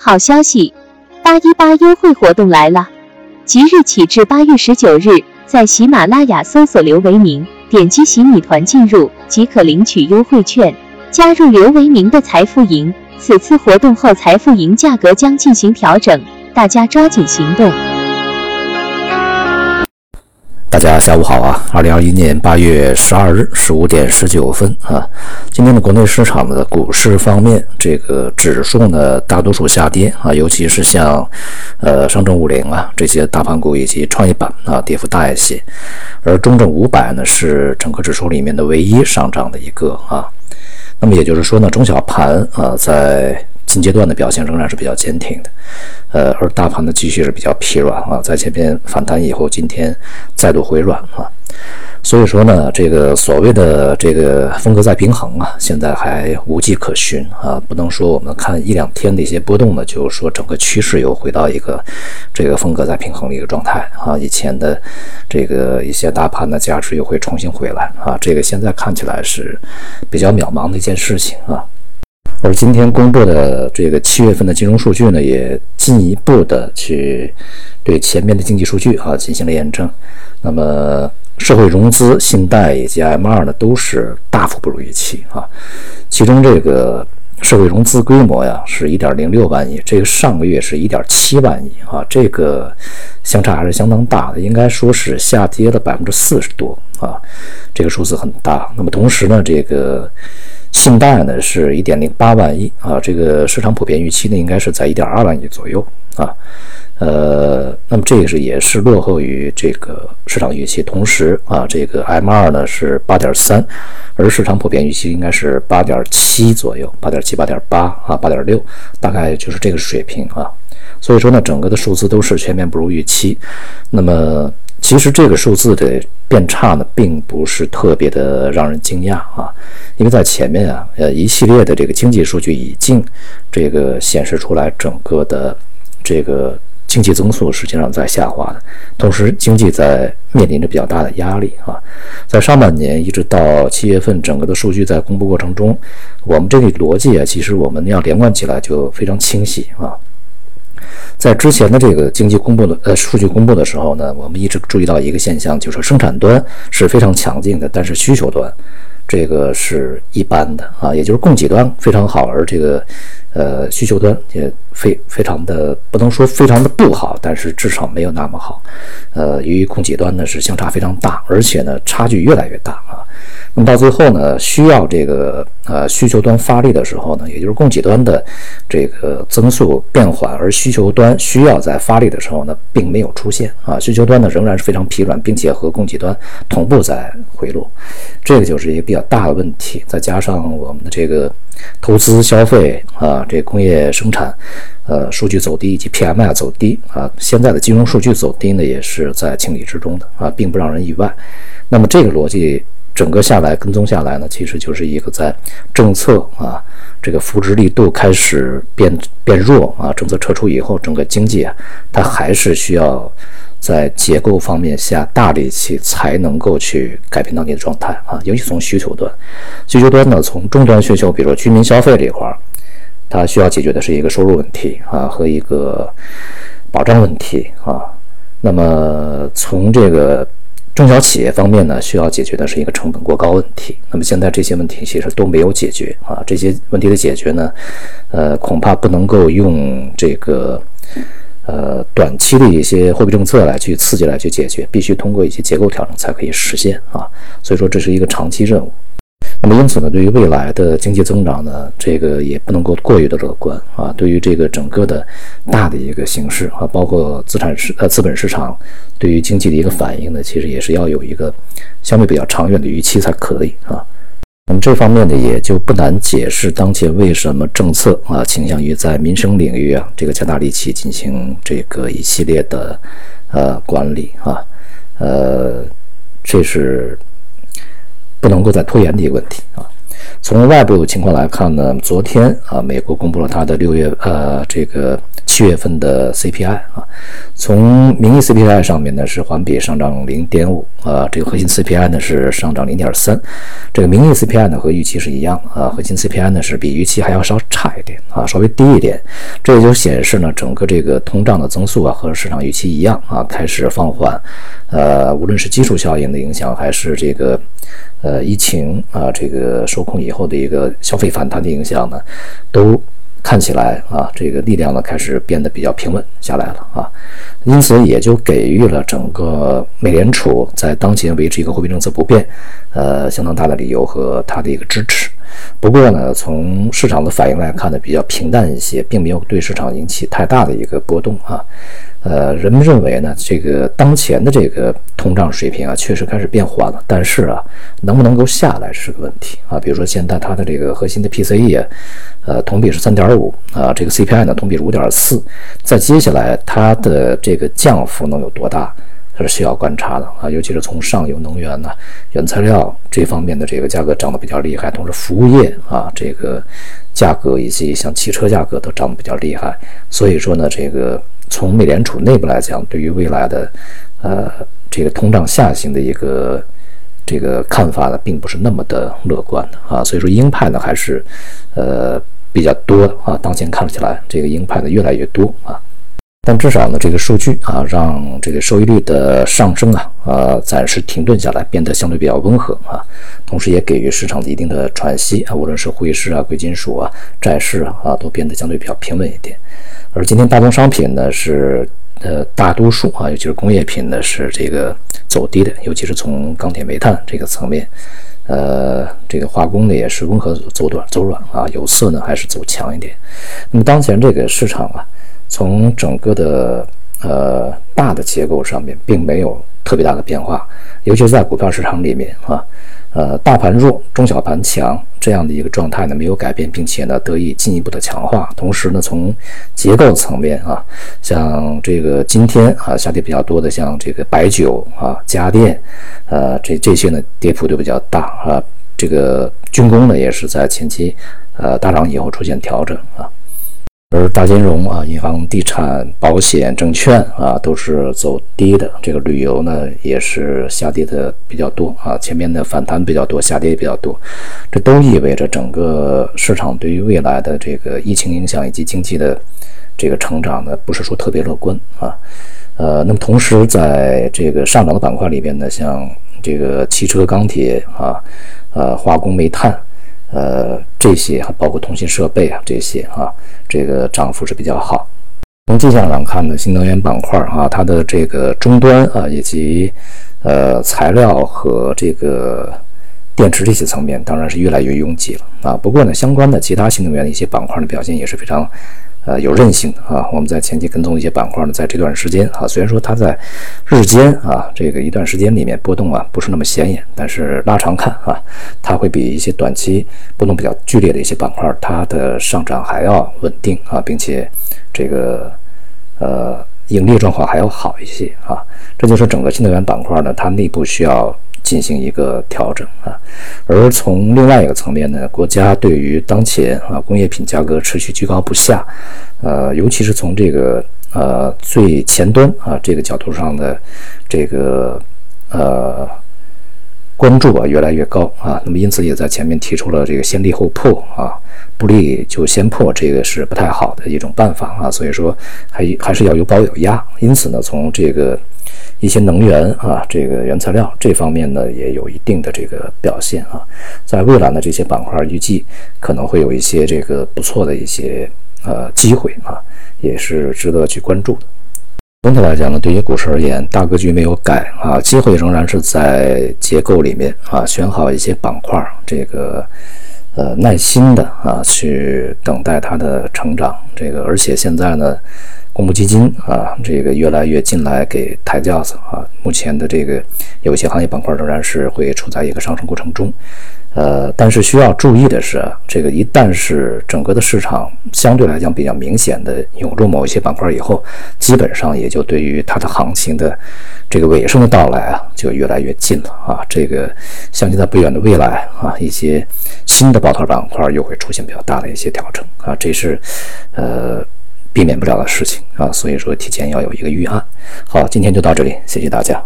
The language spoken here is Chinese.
好消息，八一八优惠活动来了！即日起至八月十九日，在喜马拉雅搜索刘维明，点击喜米团进入即可领取优惠券，加入刘维明的财富营。此次活动后，财富营价格将进行调整，大家抓紧行动。大家下午好啊！二零二一年八月十二日十五点十九分啊，今天的国内市场的股市方面，这个指数呢大多数下跌啊，尤其是像呃上证五零啊这些大盘股以及创业板啊跌幅大一些，而中证五百呢是整个指数里面的唯一上涨的一个啊。那么也就是说呢，中小盘啊在。近阶段的表现仍然是比较坚挺的，呃，而大盘的继续是比较疲软啊，在前边反弹以后，今天再度回软啊，所以说呢，这个所谓的这个风格在平衡啊，现在还无迹可寻啊，不能说我们看一两天的一些波动呢，就是说整个趋势又回到一个这个风格在平衡的一个状态啊，以前的这个一些大盘的价值又会重新回来啊，这个现在看起来是比较渺茫的一件事情啊。而今天公布的这个七月份的金融数据呢，也进一步的去对前面的经济数据啊进行了验证。那么，社会融资、信贷以及 M2 呢，都是大幅不如预期啊。其中这个社会融资规模呀，是一点零六万亿，这个上个月是一点七万亿啊，这个相差还是相当大的，应该说是下跌了百分之四十多啊，这个数字很大。那么同时呢，这个。信贷呢是一点零八万亿啊，这个市场普遍预期呢应该是在一点二万亿左右啊，呃，那么这个是也是落后于这个市场预期，同时啊，这个 M 二呢是八点三，而市场普遍预期应该是八点七左右，八点七、八点八啊，八点六，大概就是这个水平啊，所以说呢，整个的数字都是全面不如预期，那么。其实这个数字的变差呢，并不是特别的让人惊讶啊，因为在前面啊，呃，一系列的这个经济数据已经这个显示出来，整个的这个经济增速实际上在下滑的，同时经济在面临着比较大的压力啊，在上半年一直到七月份，整个的数据在公布过程中，我们这个逻辑啊，其实我们要连贯起来就非常清晰啊。在之前的这个经济公布的呃数据公布的时候呢，我们一直注意到一个现象，就是生产端是非常强劲的，但是需求端这个是一般的啊，也就是供给端非常好，而这个呃需求端也非非常的不能说非常的不好，但是至少没有那么好。呃，由于供给端呢是相差非常大，而且呢差距越来越大啊。那么到最后呢，需要这个呃需求端发力的时候呢，也就是供给端的这个增速变缓，而需求端需要在发力的时候呢，并没有出现啊。需求端呢仍然是非常疲软，并且和供给端同步在回落，这个就是一个比较大的问题。再加上我们的这个投资消费啊，这工业生产呃数据走低，以及 PMI 走低啊，现在的金融数据走低呢，也是在情理之中的啊，并不让人意外。那么这个逻辑。整个下来跟踪下来呢，其实就是一个在政策啊这个扶持力度开始变变弱啊，政策撤出以后，整个经济啊它还是需要在结构方面下大力气才能够去改变当前的状态啊，尤其从需求端，需求端呢从终端需求，比如说居民消费这一块儿，它需要解决的是一个收入问题啊和一个保障问题啊，那么从这个。中小企业方面呢，需要解决的是一个成本过高问题。那么现在这些问题其实都没有解决啊。这些问题的解决呢，呃，恐怕不能够用这个呃短期的一些货币政策来去刺激来去解决，必须通过一些结构调整才可以实现啊。所以说这是一个长期任务。那么因此呢，对于未来的经济增长呢，这个也不能够过于的乐观啊。对于这个整个的大的一个形势啊，包括资产市呃资本市场对于经济的一个反应呢，其实也是要有一个相对比较长远的预期才可以啊。那么这方面呢，也就不难解释当前为什么政策啊倾向于在民生领域啊这个加大力气进行这个一系列的呃管理啊，呃，这是。不能够再拖延的一个问题啊。从外部情况来看呢，昨天啊，美国公布了它的六月呃这个七月份的 CPI 啊，从名义 CPI 上面呢是环比上涨零点五啊，这个核心 CPI 呢是上涨零点三，这个名义 CPI 呢和预期是一样啊，核心 CPI 呢是比预期还要稍差一点啊，稍微低一点，这也就显示呢整个这个通胀的增速啊和市场预期一样啊，开始放缓，呃，无论是基础效应的影响还是这个呃疫情啊这个受控以后的一个消费反弹的影响呢，都。看起来啊，这个力量呢开始变得比较平稳下来了啊，因此也就给予了整个美联储在当前维持一个货币政策不变，呃，相当大的理由和它的一个支持。不过呢，从市场的反应来看呢，比较平淡一些，并没有对市场引起太大的一个波动啊。呃，人们认为呢，这个当前的这个通胀水平啊，确实开始变缓了。但是啊，能不能够下来是个问题啊。比如说现在它的这个核心的 PCE，呃，同比是三点五啊，这个 CPI 呢同比是五点四，在接下来它的这个降幅能有多大，这是需要观察的啊。尤其是从上游能源呢、原材料这方面的这个价格涨得比较厉害，同时服务业啊这个价格以及像汽车价格都涨得比较厉害，所以说呢，这个。从美联储内部来讲，对于未来的，呃，这个通胀下行的一个这个看法呢，并不是那么的乐观的啊。所以说，鹰派呢还是呃比较多的啊。当前看起来，这个鹰派呢越来越多啊。但至少呢，这个数据啊，让这个收益率的上升啊，呃，暂时停顿下来，变得相对比较温和啊。同时，也给予市场的一定的喘息啊。无论是汇市啊、贵金属啊、债市啊，啊，都变得相对比较平稳一点。而今天大宗商品呢是呃大多数啊，尤其是工业品呢是这个走低的，尤其是从钢铁、煤炭这个层面，呃，这个化工呢也是温和走短走软啊，有色呢还是走强一点。那么当前这个市场啊，从整个的呃大的结构上面并没有特别大的变化，尤其是在股票市场里面啊。呃，大盘弱，中小盘强，这样的一个状态呢没有改变，并且呢得以进一步的强化。同时呢，从结构层面啊，像这个今天啊下跌比较多的，像这个白酒啊、家电，呃，这这些呢跌幅都比较大啊。这个军工呢也是在前期呃大涨以后出现调整啊。而大金融啊，银行、地产、保险、证券啊，都是走低的。这个旅游呢，也是下跌的比较多啊。前面的反弹比较多，下跌也比较多。这都意味着整个市场对于未来的这个疫情影响以及经济的这个成长呢，不是说特别乐观啊。呃，那么同时在这个上涨的板块里边呢，像这个汽车、钢铁啊，呃，化工、煤炭。呃，这些还包括通信设备啊，这些啊，这个涨幅是比较好。从迹象上看呢，新能源板块啊，它的这个终端啊，以及呃材料和这个电池这些层面，当然是越来越拥挤了啊。不过呢，相关的其他新能源的一些板块的表现也是非常。呃，有韧性啊，我们在前期跟踪一些板块呢，在这段时间啊，虽然说它在日间啊这个一段时间里面波动啊不是那么显眼，但是拉长看啊，它会比一些短期波动比较剧烈的一些板块，它的上涨还要稳定啊，并且这个呃盈利状况还要好一些啊，这就是整个新能源板块呢，它内部需要。进行一个调整啊，而从另外一个层面呢，国家对于当前啊工业品价格持续居高不下，呃，尤其是从这个呃最前端啊这个角度上的这个呃关注啊越来越高啊，那么因此也在前面提出了这个先立后破啊，不立就先破，这个是不太好的一种办法啊，所以说还还是要有保有压，因此呢，从这个。一些能源啊，这个原材料这方面呢，也有一定的这个表现啊。在未来呢，这些板块预计可能会有一些这个不错的一些呃机会啊，也是值得去关注的。总体来讲呢，对于股市而言，大格局没有改啊，机会仍然是在结构里面啊，选好一些板块，这个呃耐心的啊去等待它的成长。这个而且现在呢。公募基金啊，这个越来越进来给抬轿子啊。目前的这个有些行业板块仍然是会处在一个上升过程中，呃，但是需要注意的是，这个一旦是整个的市场相对来讲比较明显的涌入某一些板块以后，基本上也就对于它的行情的这个尾声的到来啊，就越来越近了啊。这个相信在不远的未来啊，一些新的抱团板块又会出现比较大的一些调整啊，这是呃。避免不了的事情啊，所以说提前要有一个预案。好，今天就到这里，谢谢大家。